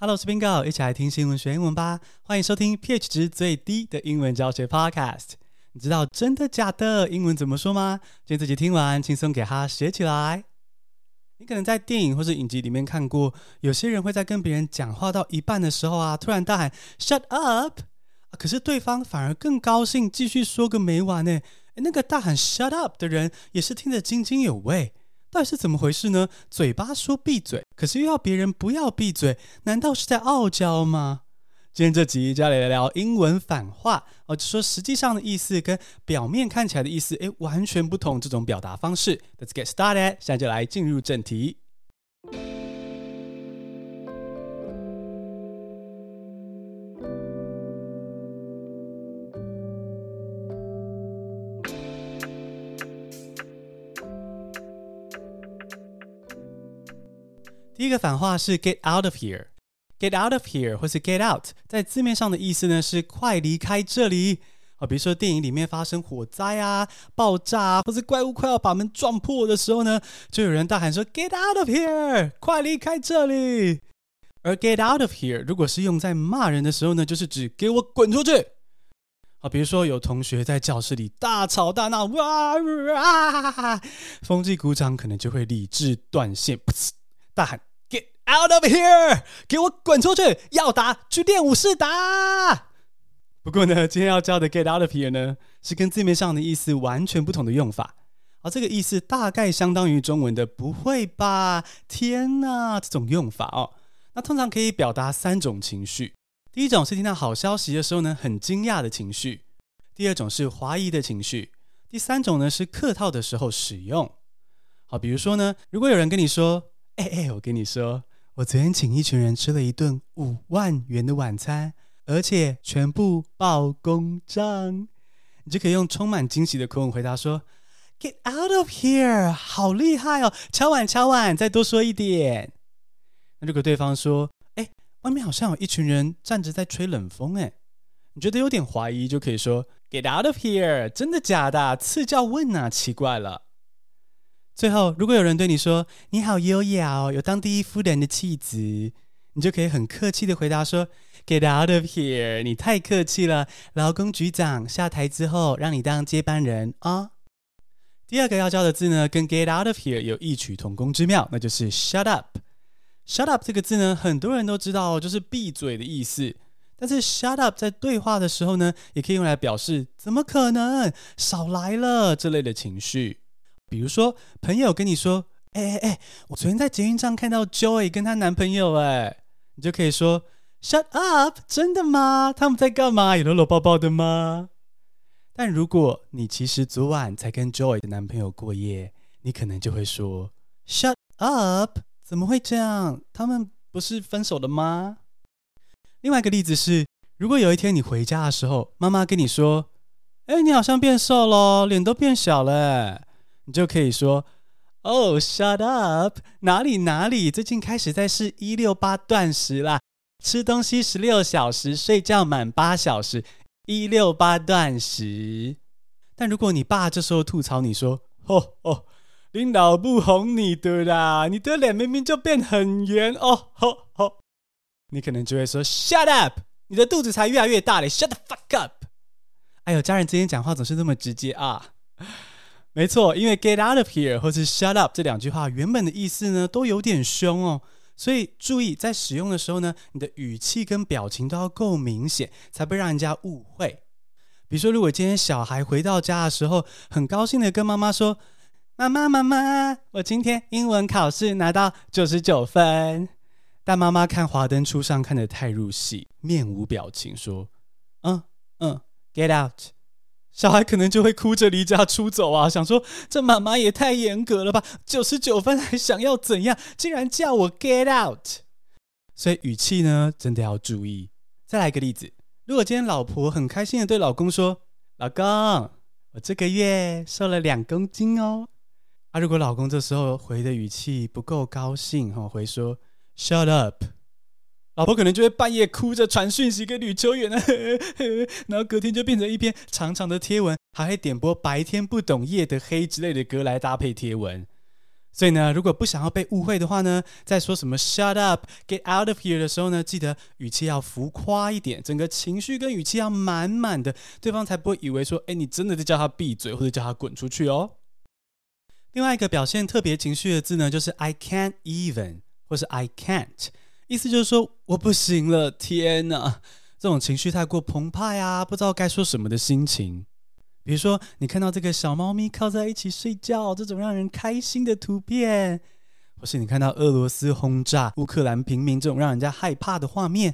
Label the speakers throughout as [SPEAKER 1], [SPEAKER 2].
[SPEAKER 1] Hello，我是 Bingo，一起来听新闻学英文吧。欢迎收听 pH 值最低的英文教学 Podcast。你知道真的假的英文怎么说吗？今天这集听完，轻松给它学起来。你可能在电影或是影集里面看过，有些人会在跟别人讲话到一半的时候啊，突然大喊 “Shut up”，可是对方反而更高兴，继续说个没完呢。那个大喊 “Shut up” 的人也是听得津津有味。到底是怎么回事呢？嘴巴说闭嘴，可是又要别人不要闭嘴，难道是在傲娇吗？今天这集就要来聊聊英文反话哦，就说实际上的意思跟表面看起来的意思，诶，完全不同。这种表达方式，Let's get started。现在就来进入正题。一个反话是 get out of here，get out of here 或是 get out，在字面上的意思呢是快离开这里啊。比如说电影里面发生火灾啊、爆炸啊，或是怪物快要把门撞破的时候呢，就有人大喊说 get out of here，快离开这里。而 get out of here 如果是用在骂人的时候呢，就是指给我滚出去。啊，比如说有同学在教室里大吵大闹，哇啊，风纪股长可能就会理智断线，噗大喊。Out of here！给我滚出去！要打去练武室打。不过呢，今天要教的 get out of here 呢，是跟字面上的意思完全不同的用法。而这个意思大概相当于中文的“不会吧”“天哪”这种用法哦。那通常可以表达三种情绪：第一种是听到好消息的时候呢，很惊讶的情绪；第二种是怀疑的情绪；第三种呢是客套的时候使用。好，比如说呢，如果有人跟你说：“哎哎，我跟你说。”我昨天请一群人吃了一顿五万元的晚餐，而且全部报公账。你就可以用充满惊喜的口吻回答说：“Get out of here！好厉害哦！敲碗敲碗，再多说一点。”那如果对方说：“哎，外面好像有一群人站着在吹冷风。”哎，你觉得有点怀疑，就可以说：“Get out of here！真的假的？赐教问啊，奇怪了。”最后，如果有人对你说“你好优雅哦，有当第一夫人的气质”，你就可以很客气的回答说 “Get out of here！你太客气了，劳工局长下台之后让你当接班人啊。”第二个要教的字呢，跟 “Get out of here” 有异曲同工之妙，那就是 “Shut up”。“Shut up” 这个字呢，很多人都知道，就是闭嘴的意思。但是 “Shut up” 在对话的时候呢，也可以用来表示“怎么可能？少来了”这类的情绪。比如说，朋友跟你说：“哎哎哎，我昨天在捷运上看到 Joy 跟她男朋友。”哎，你就可以说：“Shut up！真的吗？他们在干嘛？有搂搂抱抱的吗？”但如果你其实昨晚才跟 Joy 的男朋友过夜，你可能就会说：“Shut up！怎么会这样？他们不是分手了吗？”另外一个例子是，如果有一天你回家的时候，妈妈跟你说：“哎，你好像变瘦了，脸都变小了。”你就可以说：“Oh, shut up！哪里哪里，最近开始在试一六八断食啦，吃东西十六小时，睡觉满八小时，一六八断食。”但如果你爸这时候吐槽你说：“哦哦，领导不哄你的啦，你的脸明明就变很圆哦吼吼。”你可能就会说：“Shut up！你的肚子才越来越大嘞，Shut the fuck up！” 哎呦，家人之间讲话总是那么直接啊。没错，因为 get out of here 或是 shut up 这两句话原本的意思呢都有点凶哦，所以注意在使用的时候呢，你的语气跟表情都要够明显，才不让人家误会。比如说，如果今天小孩回到家的时候，很高兴的跟妈妈说：“妈妈妈妈，我今天英文考试拿到九十九分。”但妈妈看华灯初上看得太入戏，面无表情说：“嗯嗯，get out。”小孩可能就会哭着离家出走啊，想说这妈妈也太严格了吧，九十九分还想要怎样？竟然叫我 get out！所以语气呢，真的要注意。再来一个例子，如果今天老婆很开心的对老公说：“老公，我这个月瘦了两公斤哦。”啊，如果老公这时候回的语气不够高兴，哈，回说 “shut up”。老婆可能就会半夜哭着传讯息给女球员呢，然后隔天就变成一篇长长的贴文，还会点播“白天不懂夜的黑”之类的歌来搭配贴文。所以呢，如果不想要被误会的话呢，在说什么 “shut up”、“get out of here” 的时候呢，记得语气要浮夸一点，整个情绪跟语气要满满的，对方才不会以为说，哎，你真的在叫他闭嘴或者叫他滚出去哦。另外一个表现特别情绪的字呢，就是 “I can't even” 或是 “I can't”，意思就是说我不行了，天哪，这种情绪太过澎湃啊，不知道该说什么的心情。比如说，你看到这个小猫咪靠在一起睡觉，这种让人开心的图片；或是你看到俄罗斯轰炸乌克兰平民这种让人家害怕的画面；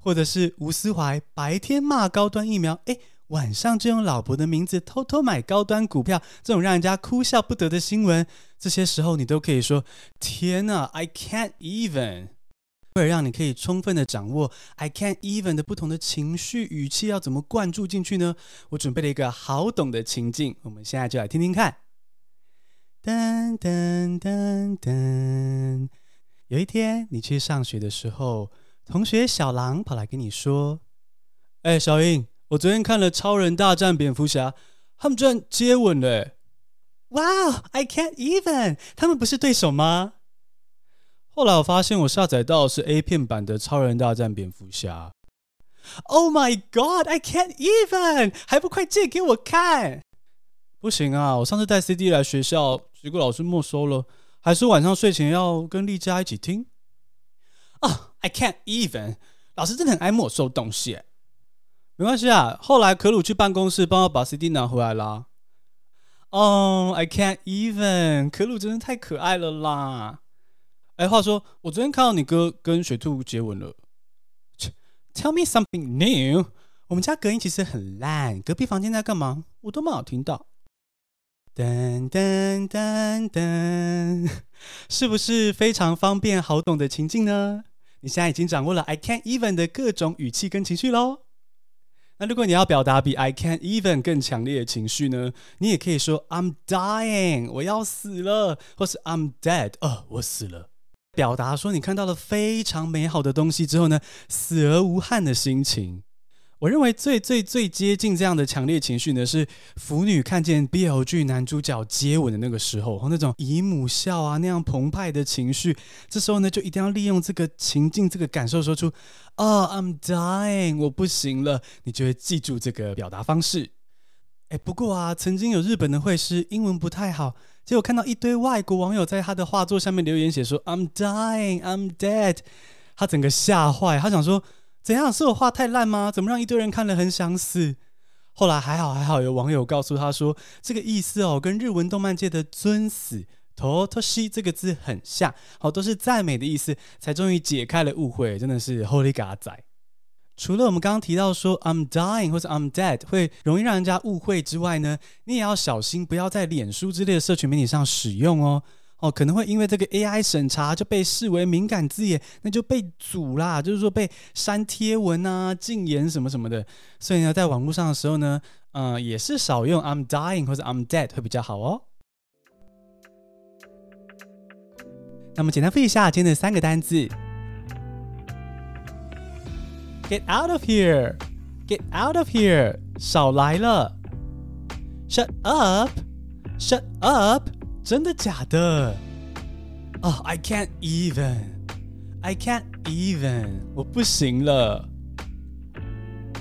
[SPEAKER 1] 或者是吴思怀白天骂高端疫苗，诶，晚上就用老婆的名字偷偷买高端股票，这种让人家哭笑不得的新闻。这些时候，你都可以说：“天哪，I can't even。”为了让你可以充分的掌握 I can't even 的不同的情绪语气要怎么灌注进去呢？我准备了一个好懂的情境，我们现在就来听听看。噔噔噔噔，有一天你去上学的时候，同学小狼跑来跟你说：“哎，小英，我昨天看了《超人大战蝙蝠侠》，他们居然接吻了！哇哦，I can't even，他们不是对手吗？”后来我发现我下载到的是 A 片版的《超人大战蝙蝠侠》。Oh my God, I can't even！还不快借给我看？不行啊，我上次带 CD 来学校，结果老师没收了。还是晚上睡前要跟丽佳一起听。啊、oh，I can't even！老师真的很爱没收东西。没关系啊，后来可鲁去办公室帮我把 CD 拿回来啦。哦、oh，I can't even！可鲁真的太可爱了啦。哎，话说，我昨天看到你哥跟雪兔接吻了。Tell me something new。我们家隔音其实很烂，隔壁房间在干嘛？我都没有听到。噔噔噔噔，是不是非常方便好懂的情境呢？你现在已经掌握了 I can't even 的各种语气跟情绪喽。那如果你要表达比 I can't even 更强烈的情绪呢？你也可以说 I'm dying，我要死了，或是 I'm dead，哦，我死了。表达说你看到了非常美好的东西之后呢，死而无憾的心情。我认为最最最接近这样的强烈情绪呢，是腐女看见 BL 剧男主角接吻的那个时候，那种姨母笑啊那样澎湃的情绪。这时候呢，就一定要利用这个情境、这个感受，说出“啊、，I'm dying，我不行了”，你就会记住这个表达方式。哎，不过啊，曾经有日本的会师英文不太好。结果看到一堆外国网友在他的画作下面留言，写说 "I'm dying, I'm dead"，他整个吓坏，他想说怎样是我画太烂吗？怎么让一堆人看了很想死？后来还好还好，有网友告诉他说这个意思哦，跟日文动漫界的尊死 totoshi 这个字很像，好，都是赞美的意思，才终于解开了误会，真的是 Holy God 仔。除了我们刚刚提到说 I'm dying 或者 I'm dead 会容易让人家误会之外呢，你也要小心，不要在脸书之类的社群媒体上使用哦。哦，可能会因为这个 AI 审查就被视为敏感字眼，那就被阻啦，就是说被删贴文啊、禁言什么什么的。所以呢，在网络上的时候呢，嗯、也是少用 I'm dying 或者 I'm dead 会比较好哦。那么简单复习一下今天的三个单字。Get out of here! Get out of here! 少来了。Shut up! Shut up! 真的假的？哦、I can't even. I can't even. 我不行了。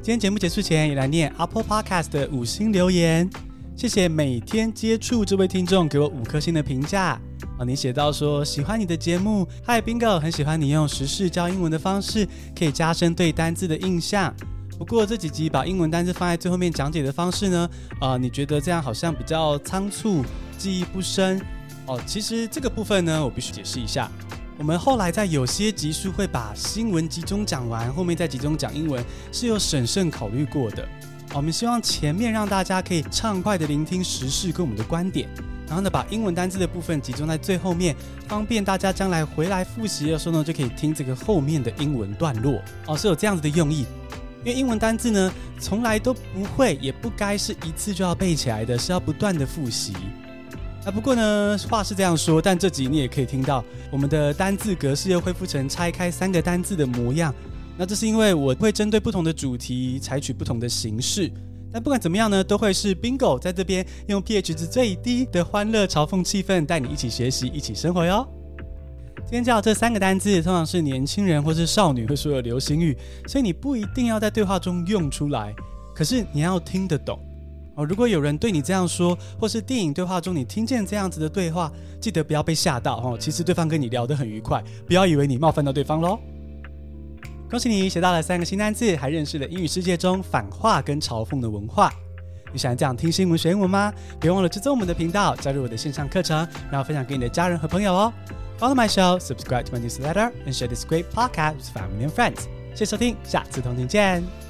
[SPEAKER 1] 今天节目结束前，也来念 Apple Podcast 的五星留言。谢谢每天接触这位听众给我五颗星的评价。哦，你写到说喜欢你的节目，Hi Bingo，很喜欢你用时事教英文的方式，可以加深对单字的印象。不过这几集把英文单字放在最后面讲解的方式呢，啊、呃，你觉得这样好像比较仓促，记忆不深。哦，其实这个部分呢，我必须解释一下。我们后来在有些集数会把新闻集中讲完，后面再集中讲英文，是有审慎考虑过的。我们希望前面让大家可以畅快的聆听时事跟我们的观点。然后呢，把英文单字的部分集中在最后面，方便大家将来回来复习的时候呢，就可以听这个后面的英文段落哦，是有这样子的用意。因为英文单字呢，从来都不会，也不该是一次就要背起来的，是要不断的复习。啊，不过呢，话是这样说，但这集你也可以听到，我们的单字格式又恢复成拆开三个单字的模样。那这是因为我会针对不同的主题采取不同的形式。但不管怎么样呢，都会是 Bingo 在这边用 pH 值最低的欢乐嘲讽气氛带你一起学习，一起生活哟。今天教这三个单字，通常是年轻人或是少女会说的流行语，所以你不一定要在对话中用出来，可是你要听得懂哦。如果有人对你这样说，或是电影对话中你听见这样子的对话，记得不要被吓到哦。其实对方跟你聊得很愉快，不要以为你冒犯到对方喽。恭喜你学到了三个新单词，还认识了英语世界中反话跟嘲讽的文化。你想这样听新闻学英文吗？别忘了追踪我们的频道，加入我的线上课程，然后分享给你的家人和朋友哦。Follow my show, subscribe to my newsletter, and share this great podcast with family and friends. 谢谢收听，下次同听见。